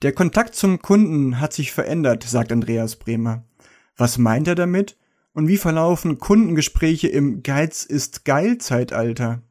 Der Kontakt zum Kunden hat sich verändert, sagt Andreas Bremer. Was meint er damit? Und wie verlaufen Kundengespräche im Geiz ist geil Zeitalter?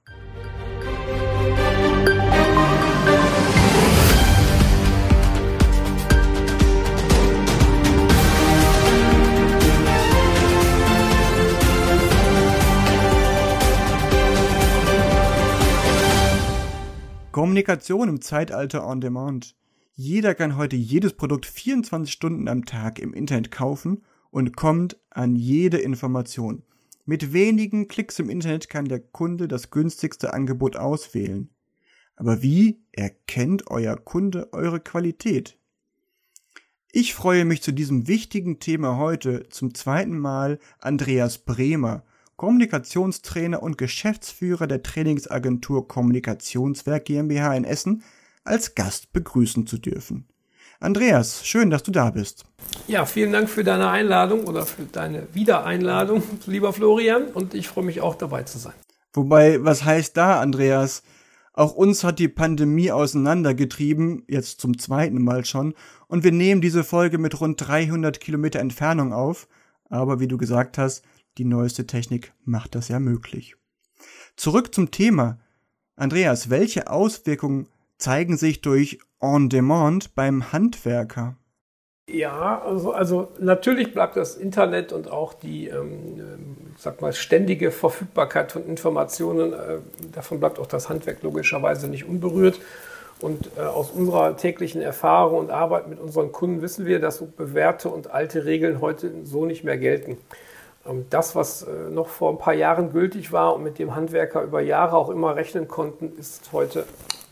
Kommunikation im Zeitalter on Demand. Jeder kann heute jedes Produkt 24 Stunden am Tag im Internet kaufen und kommt an jede Information. Mit wenigen Klicks im Internet kann der Kunde das günstigste Angebot auswählen. Aber wie erkennt euer Kunde eure Qualität? Ich freue mich zu diesem wichtigen Thema heute zum zweiten Mal Andreas Bremer, Kommunikationstrainer und Geschäftsführer der Trainingsagentur Kommunikationswerk GmbH in Essen, als Gast begrüßen zu dürfen. Andreas, schön, dass du da bist. Ja, vielen Dank für deine Einladung oder für deine Wiedereinladung, lieber Florian, und ich freue mich auch dabei zu sein. Wobei, was heißt da, Andreas? Auch uns hat die Pandemie auseinandergetrieben, jetzt zum zweiten Mal schon, und wir nehmen diese Folge mit rund 300 Kilometer Entfernung auf. Aber wie du gesagt hast, die neueste Technik macht das ja möglich. Zurück zum Thema. Andreas, welche Auswirkungen zeigen sich durch On-Demand beim Handwerker? Ja, also, also natürlich bleibt das Internet und auch die, ähm, sag mal, ständige Verfügbarkeit von Informationen, äh, davon bleibt auch das Handwerk logischerweise nicht unberührt. Und äh, aus unserer täglichen Erfahrung und Arbeit mit unseren Kunden wissen wir, dass so bewährte und alte Regeln heute so nicht mehr gelten. Ähm, das, was äh, noch vor ein paar Jahren gültig war und mit dem Handwerker über Jahre auch immer rechnen konnten, ist heute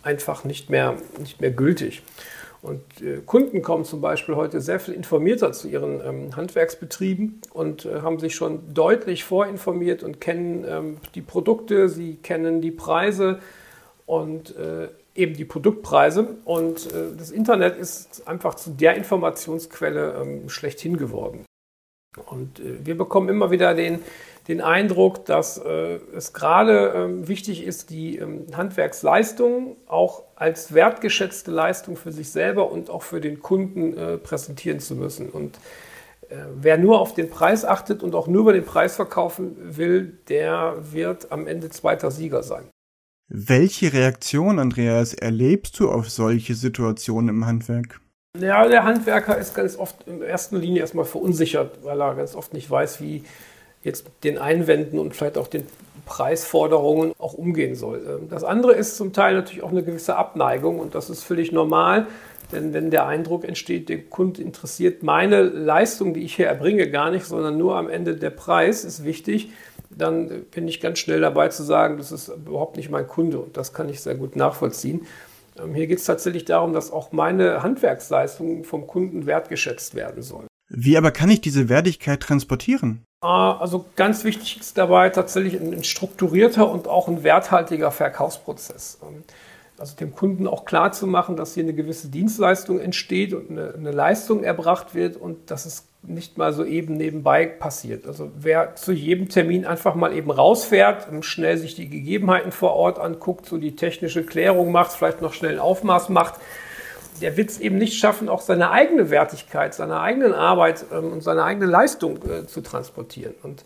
einfach nicht mehr, nicht mehr gültig. Und äh, Kunden kommen zum Beispiel heute sehr viel informierter zu ihren ähm, Handwerksbetrieben und äh, haben sich schon deutlich vorinformiert und kennen ähm, die Produkte, sie kennen die Preise und äh, eben die Produktpreise. Und das Internet ist einfach zu der Informationsquelle ähm, schlechthin geworden. Und äh, wir bekommen immer wieder den, den Eindruck, dass äh, es gerade ähm, wichtig ist, die ähm, Handwerksleistung auch als wertgeschätzte Leistung für sich selber und auch für den Kunden äh, präsentieren zu müssen. Und äh, wer nur auf den Preis achtet und auch nur über den Preis verkaufen will, der wird am Ende zweiter Sieger sein. Welche Reaktion, Andreas, erlebst du auf solche Situationen im Handwerk? Ja, der Handwerker ist ganz oft in erster Linie erstmal verunsichert, weil er ganz oft nicht weiß, wie jetzt mit den Einwänden und vielleicht auch den Preisforderungen auch umgehen soll. Ähm, das andere ist zum Teil natürlich auch eine gewisse Abneigung und das ist völlig normal, denn wenn der Eindruck entsteht, der Kunde interessiert meine Leistung, die ich hier erbringe, gar nicht, sondern nur am Ende der Preis ist wichtig, dann bin ich ganz schnell dabei zu sagen, das ist überhaupt nicht mein Kunde und das kann ich sehr gut nachvollziehen. Ähm, hier geht es tatsächlich darum, dass auch meine Handwerksleistung vom Kunden wertgeschätzt werden soll. Wie aber kann ich diese Wertigkeit transportieren? Ah, also ganz wichtig ist dabei tatsächlich ein strukturierter und auch ein werthaltiger Verkaufsprozess. Ähm, also dem Kunden auch klar zu machen, dass hier eine gewisse Dienstleistung entsteht und eine, eine Leistung erbracht wird und dass es nicht mal so eben nebenbei passiert. Also wer zu jedem Termin einfach mal eben rausfährt und schnell sich die Gegebenheiten vor Ort anguckt, so die technische Klärung macht, vielleicht noch schnell ein Aufmaß macht, der wird es eben nicht schaffen, auch seine eigene Wertigkeit, seine eigenen Arbeit ähm, und seine eigene Leistung äh, zu transportieren. Und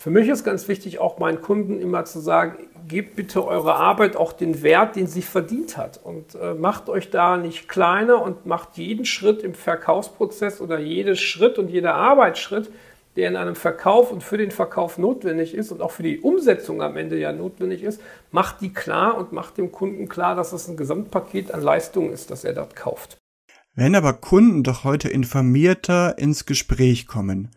für mich ist ganz wichtig, auch meinen Kunden immer zu sagen, gebt bitte eure Arbeit auch den Wert, den sie verdient hat. Und äh, macht euch da nicht kleiner und macht jeden Schritt im Verkaufsprozess oder jeden Schritt und jeder Arbeitsschritt, der in einem Verkauf und für den Verkauf notwendig ist und auch für die Umsetzung am Ende ja notwendig ist, macht die klar und macht dem Kunden klar, dass es ein Gesamtpaket an Leistungen ist, das er dort kauft. Wenn aber Kunden doch heute informierter ins Gespräch kommen,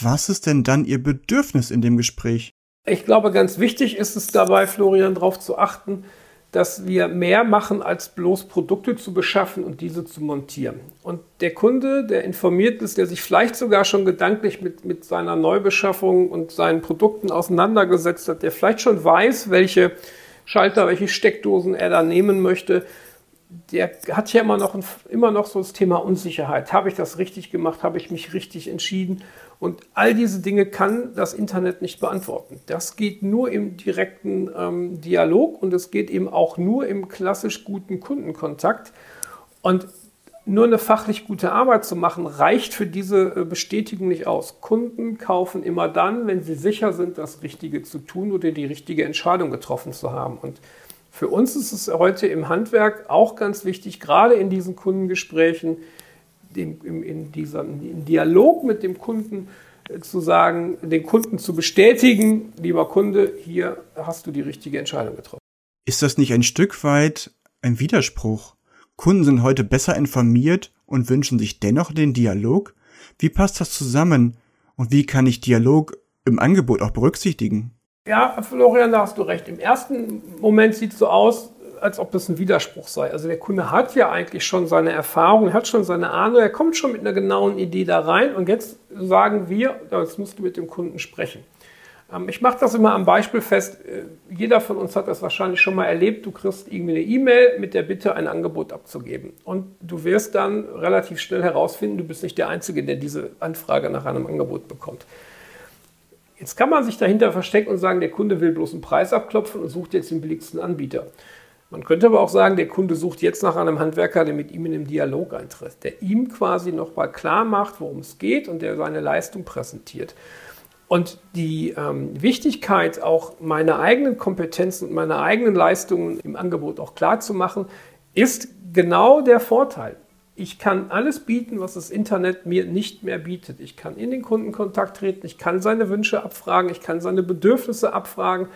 was ist denn dann Ihr Bedürfnis in dem Gespräch? Ich glaube, ganz wichtig ist es dabei, Florian, darauf zu achten, dass wir mehr machen, als bloß Produkte zu beschaffen und diese zu montieren. Und der Kunde, der informiert ist, der sich vielleicht sogar schon gedanklich mit, mit seiner Neubeschaffung und seinen Produkten auseinandergesetzt hat, der vielleicht schon weiß, welche Schalter, welche Steckdosen er da nehmen möchte, der hat ja immer noch, immer noch so das Thema Unsicherheit. Habe ich das richtig gemacht? Habe ich mich richtig entschieden? Und all diese Dinge kann das Internet nicht beantworten. Das geht nur im direkten ähm, Dialog und es geht eben auch nur im klassisch guten Kundenkontakt. Und nur eine fachlich gute Arbeit zu machen, reicht für diese äh, Bestätigung nicht aus. Kunden kaufen immer dann, wenn sie sicher sind, das Richtige zu tun oder die richtige Entscheidung getroffen zu haben. Und für uns ist es heute im Handwerk auch ganz wichtig, gerade in diesen Kundengesprächen, in diesem Dialog mit dem Kunden äh, zu sagen, den Kunden zu bestätigen, lieber Kunde, hier hast du die richtige Entscheidung getroffen. Ist das nicht ein Stück weit ein Widerspruch? Kunden sind heute besser informiert und wünschen sich dennoch den Dialog? Wie passt das zusammen? Und wie kann ich Dialog im Angebot auch berücksichtigen? Ja, Florian, da hast du recht. Im ersten Moment sieht es so aus, als ob das ein Widerspruch sei. Also der Kunde hat ja eigentlich schon seine Erfahrung, hat schon seine Ahnung, er kommt schon mit einer genauen Idee da rein und jetzt sagen wir, jetzt musst du mit dem Kunden sprechen. Ähm, ich mache das immer am Beispiel fest. Äh, jeder von uns hat das wahrscheinlich schon mal erlebt. Du kriegst irgendwie eine E-Mail mit der Bitte, ein Angebot abzugeben. Und du wirst dann relativ schnell herausfinden, du bist nicht der Einzige, der diese Anfrage nach einem Angebot bekommt. Jetzt kann man sich dahinter verstecken und sagen, der Kunde will bloß einen Preis abklopfen und sucht jetzt den billigsten Anbieter. Man könnte aber auch sagen, der Kunde sucht jetzt nach einem Handwerker, der mit ihm in den Dialog eintritt, der ihm quasi nochmal klar macht, worum es geht und der seine Leistung präsentiert. Und die ähm, Wichtigkeit, auch meine eigenen Kompetenzen und meine eigenen Leistungen im Angebot auch klar zu machen, ist genau der Vorteil. Ich kann alles bieten, was das Internet mir nicht mehr bietet. Ich kann in den Kundenkontakt treten, ich kann seine Wünsche abfragen, ich kann seine Bedürfnisse abfragen,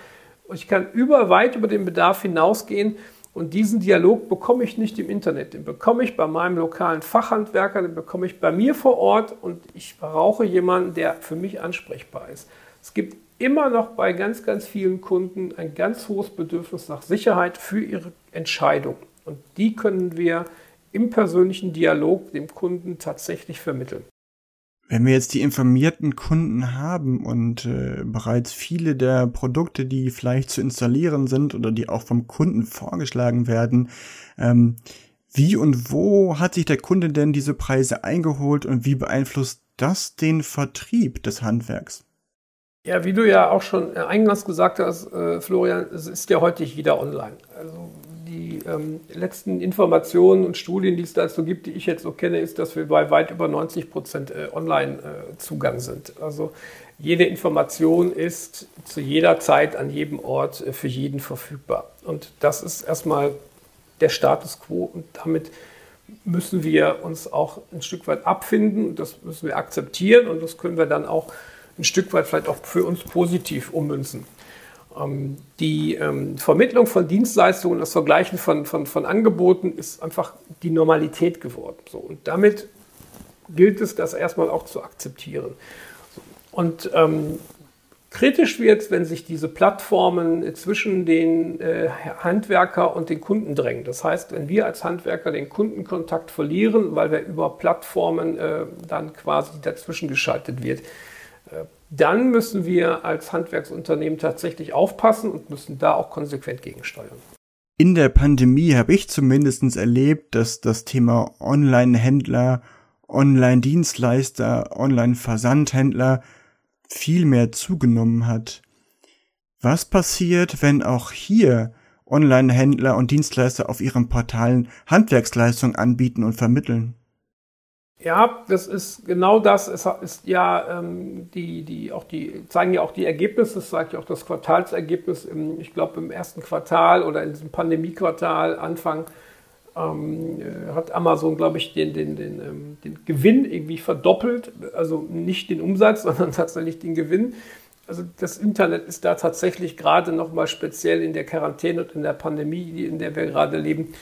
ich kann über weit über den Bedarf hinausgehen und diesen Dialog bekomme ich nicht im Internet, den bekomme ich bei meinem lokalen Fachhandwerker, den bekomme ich bei mir vor Ort und ich brauche jemanden, der für mich ansprechbar ist. Es gibt immer noch bei ganz, ganz vielen Kunden ein ganz hohes Bedürfnis nach Sicherheit für ihre Entscheidung. Und die können wir im persönlichen Dialog dem Kunden tatsächlich vermitteln. Wenn wir jetzt die informierten Kunden haben und äh, bereits viele der Produkte, die vielleicht zu installieren sind oder die auch vom Kunden vorgeschlagen werden, ähm, wie und wo hat sich der Kunde denn diese Preise eingeholt und wie beeinflusst das den Vertrieb des Handwerks? Ja, wie du ja auch schon eingangs gesagt hast, äh, Florian, es ist ja heute jeder online. Also die ähm, letzten Informationen und Studien, die es dazu gibt, die ich jetzt so kenne, ist, dass wir bei weit über 90 Prozent äh, Online-Zugang äh, sind. Also jede Information ist zu jeder Zeit an jedem Ort äh, für jeden verfügbar. Und das ist erstmal der Status quo und damit müssen wir uns auch ein Stück weit abfinden und das müssen wir akzeptieren und das können wir dann auch ein Stück weit vielleicht auch für uns positiv ummünzen. Ähm, die ähm, Vermittlung von Dienstleistungen, das Vergleichen von, von, von Angeboten ist einfach die Normalität geworden. So, und damit gilt es, das erstmal auch zu akzeptieren. Und ähm, kritisch wird, wenn sich diese Plattformen zwischen den äh, Handwerker und den Kunden drängen. Das heißt, wenn wir als Handwerker den Kundenkontakt verlieren, weil wir über Plattformen äh, dann quasi dazwischen geschaltet wird, dann müssen wir als Handwerksunternehmen tatsächlich aufpassen und müssen da auch konsequent gegensteuern. In der Pandemie habe ich zumindest erlebt, dass das Thema Online-Händler, Online-Dienstleister, Online-Versandhändler viel mehr zugenommen hat. Was passiert, wenn auch hier Online-Händler und Dienstleister auf ihren Portalen Handwerksleistungen anbieten und vermitteln? Ja, das ist genau das. Es ist ja ähm, die, die auch die zeigen ja auch die Ergebnisse. Das sagt ja auch das Quartalsergebnis. Im, ich glaube im ersten Quartal oder in diesem Pandemiequartal Anfang ähm, äh, hat Amazon, glaube ich, den, den, den, ähm, den Gewinn irgendwie verdoppelt. Also nicht den Umsatz, sondern tatsächlich den Gewinn. Also das Internet ist da tatsächlich gerade nochmal speziell in der Quarantäne und in der Pandemie, in der wir gerade leben,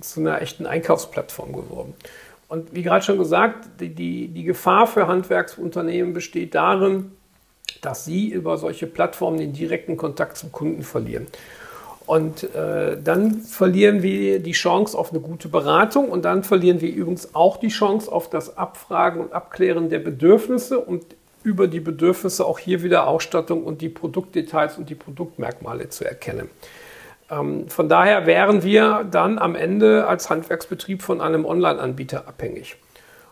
zu einer echten Einkaufsplattform geworden. Und wie gerade schon gesagt, die, die, die Gefahr für Handwerksunternehmen besteht darin, dass sie über solche Plattformen den direkten Kontakt zum Kunden verlieren. Und äh, dann verlieren wir die Chance auf eine gute Beratung und dann verlieren wir übrigens auch die Chance auf das Abfragen und Abklären der Bedürfnisse und über die Bedürfnisse auch hier wieder Ausstattung und die Produktdetails und die Produktmerkmale zu erkennen. Ähm, von daher wären wir dann am Ende als Handwerksbetrieb von einem Online-Anbieter abhängig.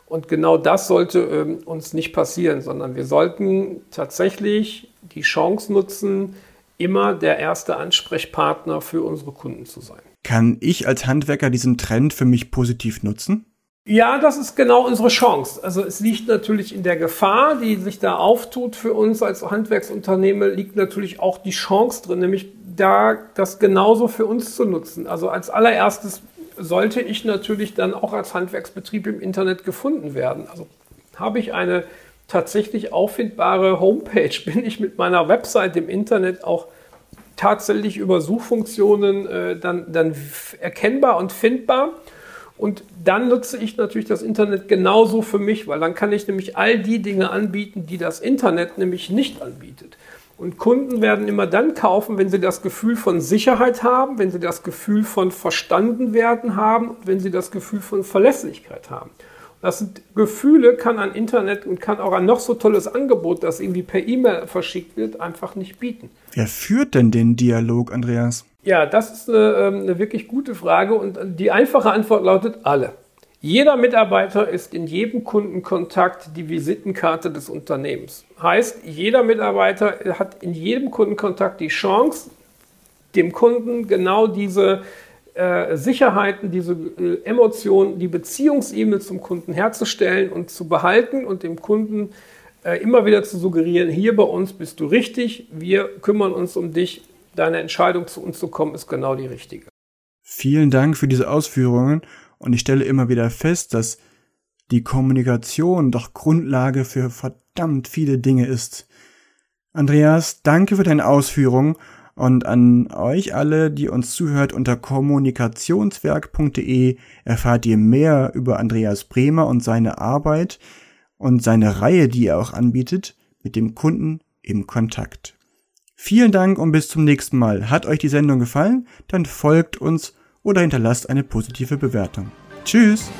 Und genau das sollte ähm, uns nicht passieren, sondern wir sollten tatsächlich die Chance nutzen, immer der erste Ansprechpartner für unsere Kunden zu sein. Kann ich als Handwerker diesen Trend für mich positiv nutzen? Ja, das ist genau unsere Chance. Also es liegt natürlich in der Gefahr, die sich da auftut für uns als Handwerksunternehmen, liegt natürlich auch die Chance drin, nämlich da das genauso für uns zu nutzen. Also als allererstes sollte ich natürlich dann auch als Handwerksbetrieb im Internet gefunden werden. Also habe ich eine tatsächlich auffindbare Homepage, bin ich mit meiner Website im Internet auch tatsächlich über Suchfunktionen äh, dann, dann erkennbar und findbar. Und dann nutze ich natürlich das Internet genauso für mich, weil dann kann ich nämlich all die Dinge anbieten, die das Internet nämlich nicht anbietet. Und Kunden werden immer dann kaufen, wenn sie das Gefühl von Sicherheit haben, wenn sie das Gefühl von verstanden werden haben, wenn sie das Gefühl von Verlässlichkeit haben. Das sind Gefühle, kann ein Internet und kann auch ein noch so tolles Angebot, das irgendwie per E-Mail verschickt wird, einfach nicht bieten. Wer führt denn den Dialog, Andreas? Ja, das ist eine, ähm, eine wirklich gute Frage und die einfache Antwort lautet alle. Jeder Mitarbeiter ist in jedem Kundenkontakt die Visitenkarte des Unternehmens. Heißt, jeder Mitarbeiter hat in jedem Kundenkontakt die Chance, dem Kunden genau diese äh, Sicherheiten, diese äh, Emotionen, die Beziehungsebene zum Kunden herzustellen und zu behalten und dem Kunden äh, immer wieder zu suggerieren, hier bei uns bist du richtig, wir kümmern uns um dich, deine Entscheidung zu uns zu kommen ist genau die richtige. Vielen Dank für diese Ausführungen und ich stelle immer wieder fest, dass die Kommunikation doch Grundlage für verdammt viele Dinge ist. Andreas, danke für deine Ausführungen und an euch alle, die uns zuhört, unter kommunikationswerk.de erfahrt ihr mehr über Andreas Bremer und seine Arbeit und seine Reihe, die er auch anbietet, mit dem Kunden im Kontakt. Vielen Dank und bis zum nächsten Mal. Hat euch die Sendung gefallen? Dann folgt uns oder hinterlasst eine positive Bewertung. Tschüss!